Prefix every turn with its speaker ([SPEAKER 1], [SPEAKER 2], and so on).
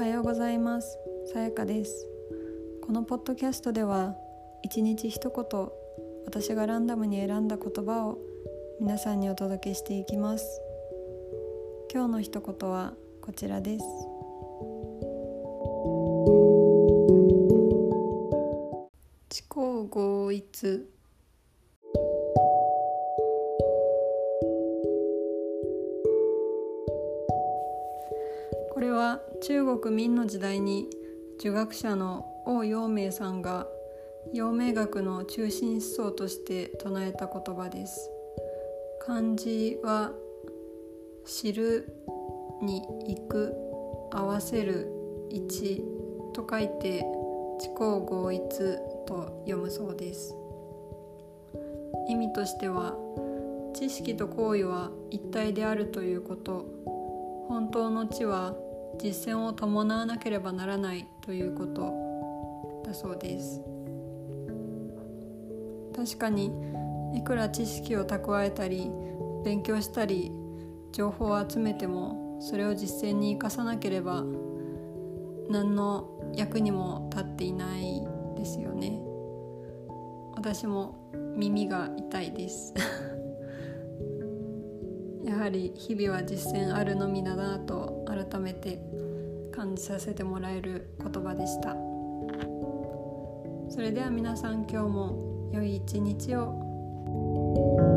[SPEAKER 1] はようございます。さやかです。このポッドキャストでは一日一言私がランダムに選んだ言葉を皆さんにお届けしていきます。今日の一言はこちらです。知行合一これは中国明の時代に儒学者の王陽明さんが陽明学の中心思想として唱えた言葉です。漢字は知るに行く合わせる一と書いて知行合一と読むそうです。意味としては知識と行為は一体であるということ。本当の知は実践を伴わなければならないということだそうです。確かにいくら知識を蓄えたり勉強したり情報を集めてもそれを実践に生かさなければ何の役にも立っていないですよね。私も耳が痛いです。やはり日々は実践あるのみだなと改めて感じさせてもらえる言葉でした。それでは皆さん今日も良い一日を。